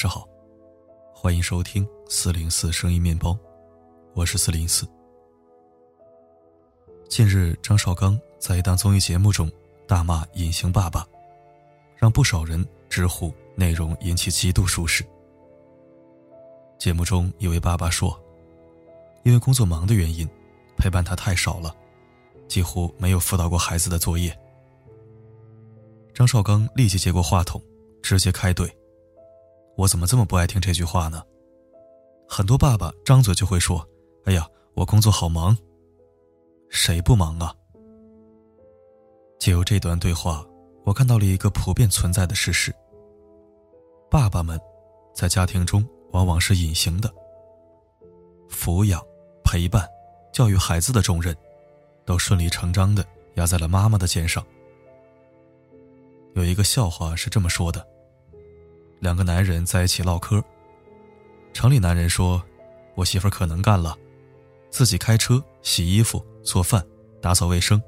上好，欢迎收听四零四声音面包，我是四零四。近日，张绍刚在一档综艺节目中大骂隐形爸爸，让不少人直呼内容引起极度舒适。节目中有位爸爸说：“因为工作忙的原因，陪伴他太少了，几乎没有辅导过孩子的作业。”张绍刚立即接过话筒，直接开怼：“我怎么这么不爱听这句话呢？很多爸爸张嘴就会说：‘哎呀，我工作好忙。’”谁不忙啊？借由这段对话，我看到了一个普遍存在的事实：爸爸们在家庭中往往是隐形的，抚养、陪伴、教育孩子的重任，都顺理成章的压在了妈妈的肩上。有一个笑话是这么说的：两个男人在一起唠嗑，城里男人说：“我媳妇可能干了，自己开车、洗衣服。”做饭、打扫卫生、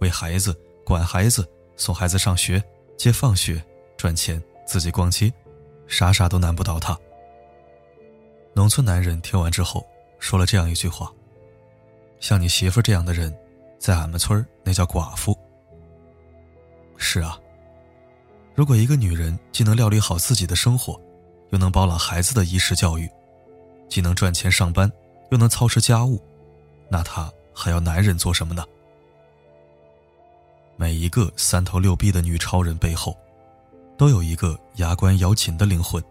喂孩子、管孩子、送孩子上学、接放学、赚钱、自己逛街，啥啥都难不倒她。农村男人听完之后说了这样一句话：“像你媳妇这样的人，在俺们村那叫寡妇。”是啊，如果一个女人既能料理好自己的生活，又能包揽孩子的衣食教育，既能赚钱上班，又能操持家务，那她。还要男人做什么呢？每一个三头六臂的女超人背后，都有一个牙关咬紧的灵魂，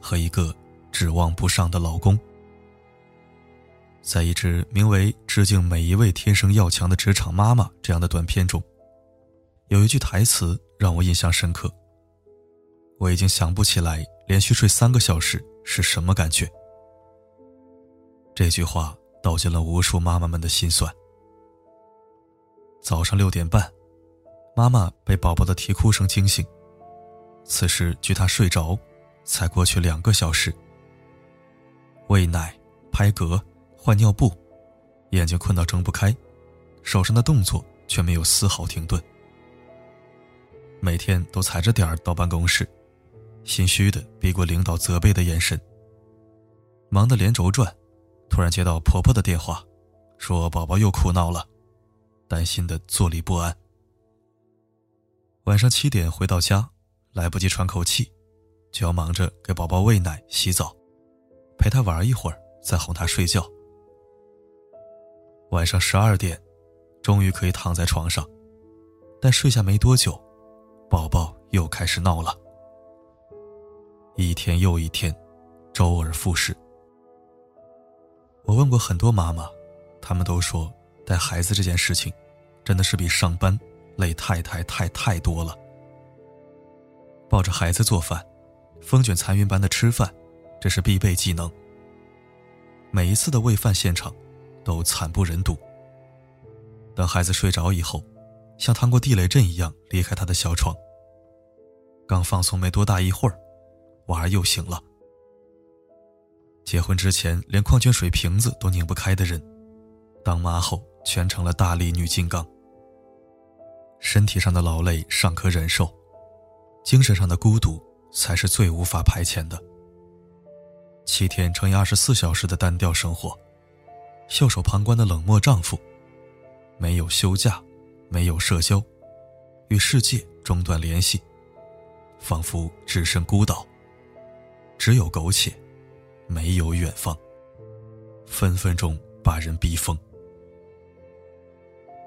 和一个指望不上的老公。在一支名为“致敬每一位天生要强的职场妈妈”这样的短片中，有一句台词让我印象深刻。我已经想不起来连续睡三个小时是什么感觉。这句话。道尽了无数妈妈们的心酸。早上六点半，妈妈被宝宝的啼哭声惊醒。此时距她睡着，才过去两个小时。喂奶、拍嗝、换尿布，眼睛困到睁不开，手上的动作却没有丝毫停顿。每天都踩着点儿到办公室，心虚的避过领导责备的眼神，忙得连轴转。突然接到婆婆的电话，说宝宝又哭闹了，担心的坐立不安。晚上七点回到家，来不及喘口气，就要忙着给宝宝喂奶、洗澡，陪他玩一会儿，再哄他睡觉。晚上十二点，终于可以躺在床上，但睡下没多久，宝宝又开始闹了。一天又一天，周而复始。我问过很多妈妈，她们都说带孩子这件事情，真的是比上班累太太太太多了。抱着孩子做饭，风卷残云般的吃饭，这是必备技能。每一次的喂饭现场，都惨不忍睹。等孩子睡着以后，像趟过地雷阵一样离开他的小床。刚放松没多大一会儿，娃儿又醒了。结婚之前连矿泉水瓶子都拧不开的人，当妈后全成了大力女金刚。身体上的劳累尚可忍受，精神上的孤独才是最无法排遣的。七天乘以二十四小时的单调生活，袖手旁观的冷漠丈夫，没有休假，没有社交，与世界中断联系，仿佛置身孤岛，只有苟且。没有远方，分分钟把人逼疯。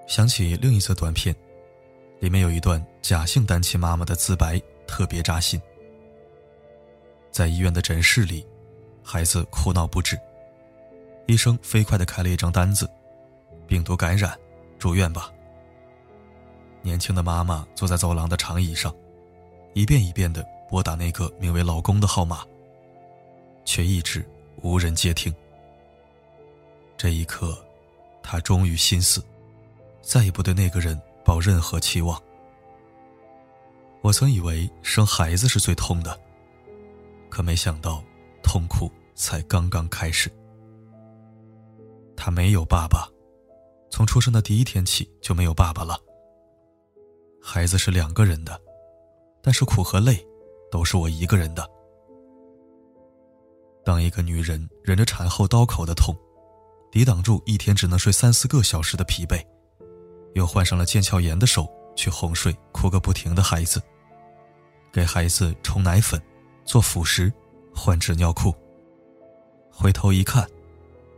想起另一则短片，里面有一段假性单亲妈妈的自白，特别扎心。在医院的诊室里，孩子哭闹不止，医生飞快的开了一张单子：“病毒感染，住院吧。”年轻的妈妈坐在走廊的长椅上，一遍一遍的拨打那个名为“老公”的号码。却一直无人接听。这一刻，他终于心死，再也不对那个人抱任何期望。我曾以为生孩子是最痛的，可没想到，痛苦才刚刚开始。他没有爸爸，从出生的第一天起就没有爸爸了。孩子是两个人的，但是苦和累，都是我一个人的。当一个女人忍着产后刀口的痛，抵挡住一天只能睡三四个小时的疲惫，又患上了腱鞘炎的手去哄睡哭个不停的孩子，给孩子冲奶粉、做辅食、换纸尿裤。回头一看，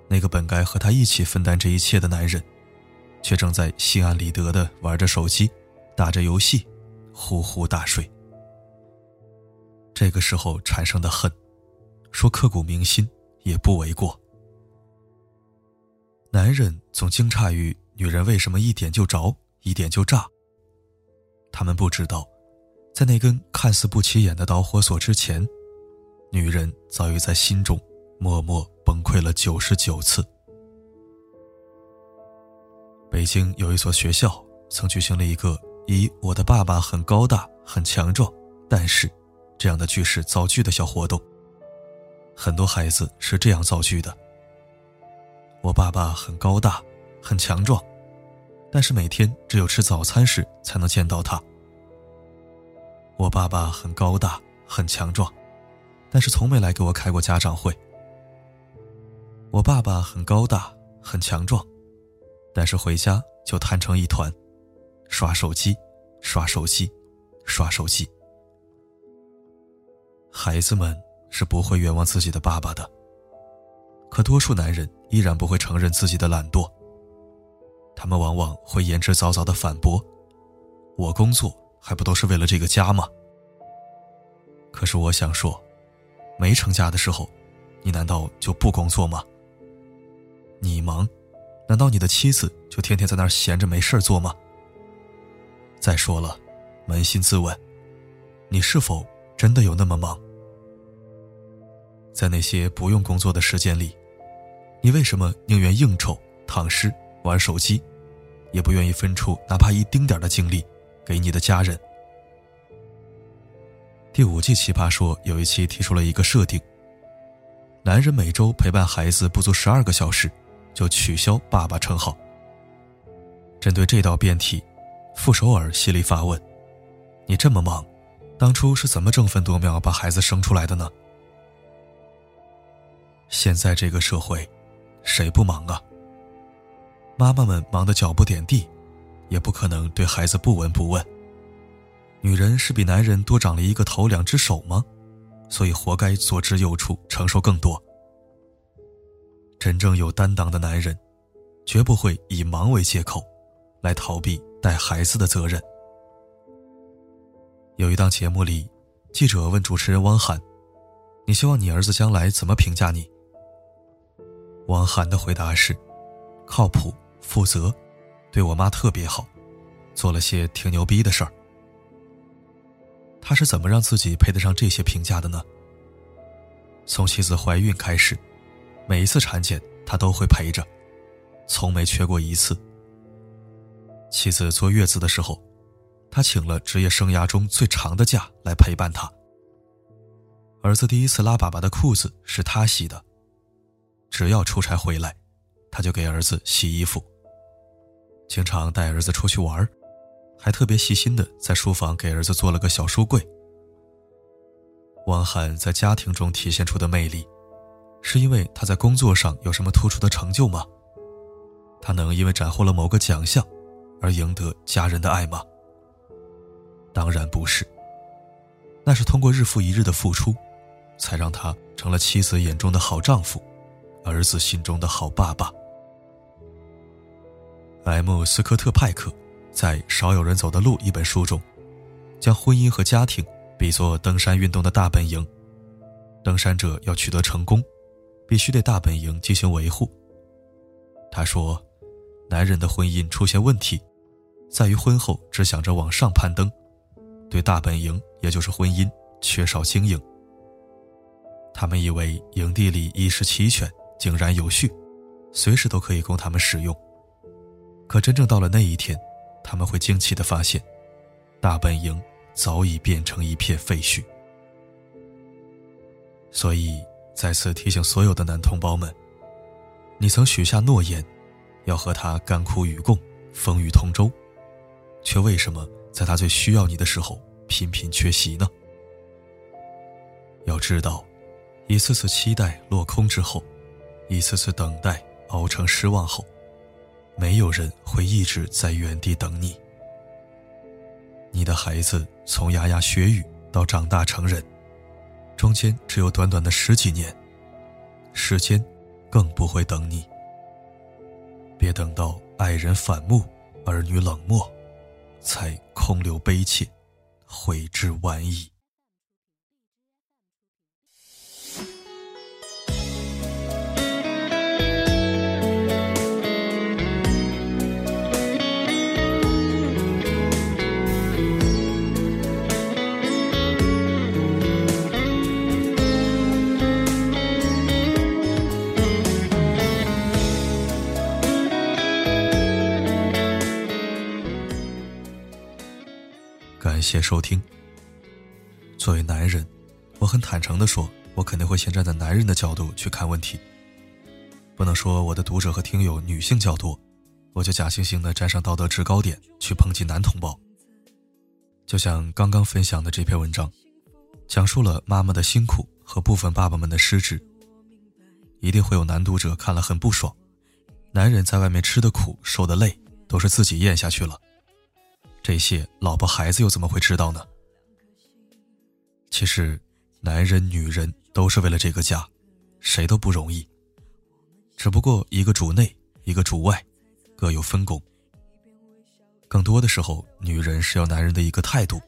那个本该和他一起分担这一切的男人，却正在心安理得的玩着手机，打着游戏，呼呼大睡。这个时候产生的恨，说刻骨铭心也不为过。男人总惊诧于女人为什么一点就着，一点就炸。他们不知道，在那根看似不起眼的导火索之前，女人早已在心中默默崩溃了九十九次。北京有一所学校曾举行了一个以“我的爸爸很高大、很强壮，但是”这样的句式造句的小活动。很多孩子是这样造句的。我爸爸很高大，很强壮，但是每天只有吃早餐时才能见到他。我爸爸很高大，很强壮，但是从没来给我开过家长会。我爸爸很高大，很强壮，但是回家就瘫成一团，刷手机，刷手机，刷手机。孩子们是不会冤枉自己的爸爸的。可多数男人依然不会承认自己的懒惰。他们往往会言之凿凿的反驳：“我工作还不都是为了这个家吗？”可是我想说，没成家的时候，你难道就不工作吗？你忙，难道你的妻子就天天在那儿闲着没事做吗？再说了，扪心自问，你是否真的有那么忙？在那些不用工作的时间里？你为什么宁愿应酬、躺尸、玩手机，也不愿意分出哪怕一丁点的精力给你的家人？第五季奇葩说有一期提出了一个设定：男人每周陪伴孩子不足十二个小时，就取消爸爸称号。针对这道辩题，傅首尔犀利发问：“你这么忙，当初是怎么争分夺秒把孩子生出来的呢？”现在这个社会。谁不忙啊？妈妈们忙得脚不点地，也不可能对孩子不闻不问。女人是比男人多长了一个头两只手吗？所以活该左支右绌，承受更多。真正有担当的男人，绝不会以忙为借口，来逃避带孩子的责任。有一档节目里，记者问主持人汪涵：“你希望你儿子将来怎么评价你？”汪涵的回答是：“靠谱、负责，对我妈特别好，做了些挺牛逼的事儿。”他是怎么让自己配得上这些评价的呢？从妻子怀孕开始，每一次产检他都会陪着，从没缺过一次。妻子坐月子的时候，他请了职业生涯中最长的假来陪伴她。儿子第一次拉粑粑的裤子是他洗的。只要出差回来，他就给儿子洗衣服。经常带儿子出去玩，还特别细心的在书房给儿子做了个小书柜。汪涵在家庭中体现出的魅力，是因为他在工作上有什么突出的成就吗？他能因为斩获了某个奖项，而赢得家人的爱吗？当然不是。那是通过日复一日的付出，才让他成了妻子眼中的好丈夫。儿子心中的好爸爸。M. 斯科特派克在《少有人走的路》一本书中，将婚姻和家庭比作登山运动的大本营。登山者要取得成功，必须对大本营进行维护。他说：“男人的婚姻出现问题，在于婚后只想着往上攀登，对大本营，也就是婚姻，缺少经营。他们以为营地里衣食齐全。”井然有序，随时都可以供他们使用。可真正到了那一天，他们会惊奇的发现，大本营早已变成一片废墟。所以，再次提醒所有的男同胞们：，你曾许下诺言，要和他甘苦与共、风雨同舟，却为什么在他最需要你的时候频频缺席呢？要知道，一次次期待落空之后，一次次等待熬成失望后，没有人会一直在原地等你。你的孩子从牙牙学语到长大成人，中间只有短短的十几年，时间更不会等你。别等到爱人反目，儿女冷漠，才空留悲切，悔之晚矣。谢收听。作为男人，我很坦诚的说，我肯定会先站在男人的角度去看问题。不能说我的读者和听友女性较多，我就假惺惺的站上道德制高点去抨击男同胞。就像刚刚分享的这篇文章，讲述了妈妈的辛苦和部分爸爸们的失职，一定会有男读者看了很不爽。男人在外面吃的苦、受的累，都是自己咽下去了。这些老婆孩子又怎么会知道呢？其实，男人女人都是为了这个家，谁都不容易。只不过一个主内，一个主外，各有分工。更多的时候，女人是要男人的一个态度。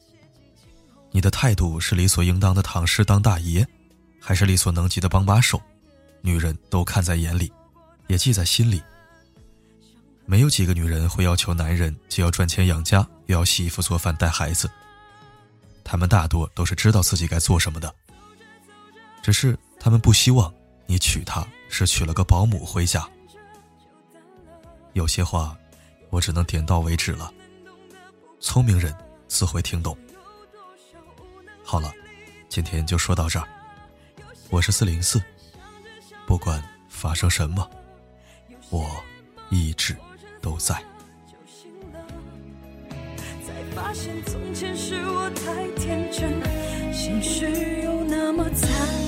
你的态度是理所应当的躺尸当大爷，还是力所能及的帮把手？女人都看在眼里，也记在心里。没有几个女人会要求男人既要赚钱养家，又要洗衣服做饭带孩子。他们大多都是知道自己该做什么的，只是他们不希望你娶她是娶了个保姆回家。有些话，我只能点到为止了。聪明人自会听懂。好了，今天就说到这儿。我是四零四，不管发生什么，我一直。都在。才发现从前是我太天真，现实又那么残。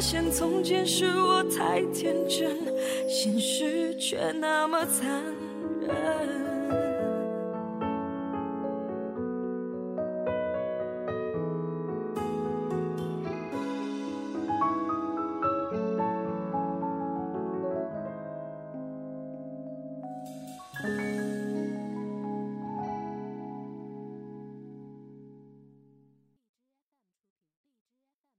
发现从前是我太天真，现实却那么残忍。